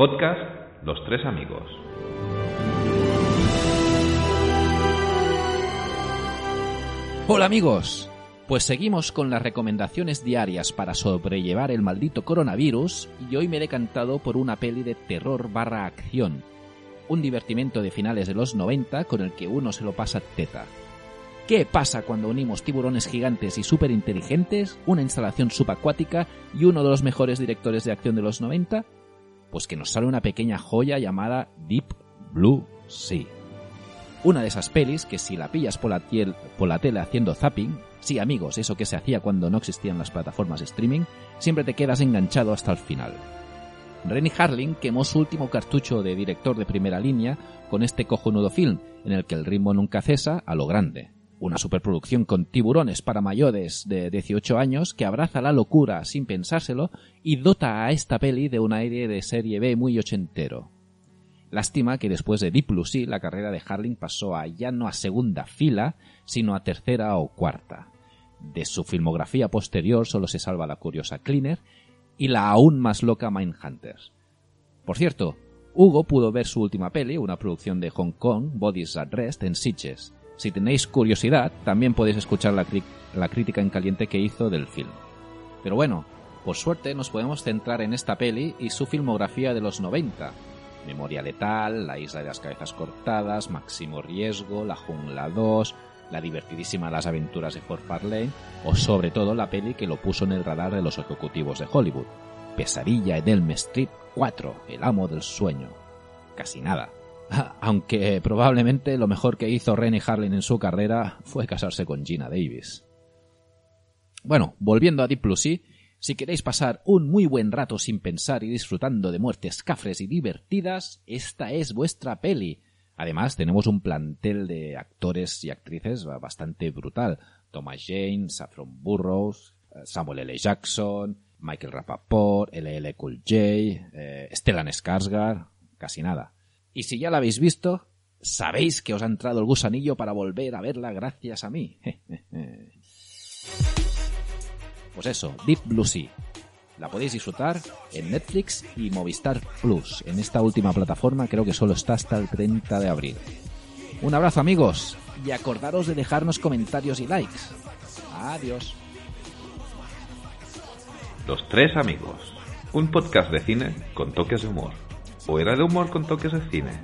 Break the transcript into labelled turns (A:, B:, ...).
A: Podcast Los Tres Amigos.
B: Hola amigos, pues seguimos con las recomendaciones diarias para sobrellevar el maldito coronavirus y hoy me he decantado por una peli de terror barra acción, un divertimento de finales de los 90 con el que uno se lo pasa teta. ¿Qué pasa cuando unimos tiburones gigantes y súper inteligentes, una instalación subacuática y uno de los mejores directores de acción de los 90? Pues que nos sale una pequeña joya llamada Deep Blue Sea. Una de esas pelis que si la pillas por la, tele haciendo zapping, sí amigos, eso que se hacía cuando no existían las plataformas de streaming, siempre te quedas enganchado hasta el final. Renny Harlin quemó su último cartucho de director de primera línea con este cojonudo film, en el que el ritmo nunca cesa a lo grande. Una superproducción con tiburones para mayores de 18 años que abraza la locura sin pensárselo y dota a esta peli de un aire de serie B muy ochentero. Lástima que después de Deep Sea la carrera de Harling pasó a ya no a segunda fila, sino a tercera o cuarta. De su filmografía posterior solo se salva la curiosa Cleaner y la aún más loca Mindhunters. Por cierto, Hugo pudo ver su última peli, una producción de Hong Kong, Bodies at Rest, en Sitges. Si tenéis curiosidad, también podéis escuchar la, la crítica en caliente que hizo del film. Pero bueno, por suerte nos podemos centrar en esta peli y su filmografía de los 90. Memoria Letal, La Isla de las Cabezas Cortadas, Máximo Riesgo, La Jungla 2, la divertidísima Las Aventuras de Fort Farlane o sobre todo la peli que lo puso en el radar de los ejecutivos de Hollywood, Pesadilla en Elm Street 4, El Amo del Sueño. Casi nada. Aunque probablemente lo mejor que hizo Rennie Harlin en su carrera fue casarse con Gina Davis. Bueno, volviendo a Deep Blue Sea, si queréis pasar un muy buen rato sin pensar y disfrutando de muertes cafres y divertidas, esta es vuestra peli. Además, tenemos un plantel de actores y actrices bastante brutal. Thomas Jane, Saffron Burrows, eh, Samuel L. Jackson, Michael Rapaport, LL Cool J, eh, Stellan Skarsgård, casi nada. Y si ya la habéis visto, sabéis que os ha entrado el gusanillo para volver a verla gracias a mí. Pues eso, Deep Blue Sea. La podéis disfrutar en Netflix y Movistar Plus. En esta última plataforma creo que solo está hasta el 30 de abril. Un abrazo amigos y acordaros de dejarnos comentarios y likes. Adiós.
A: Los Tres Amigos. Un podcast de cine con toques de humor. ¿O era de humor con toques de cine?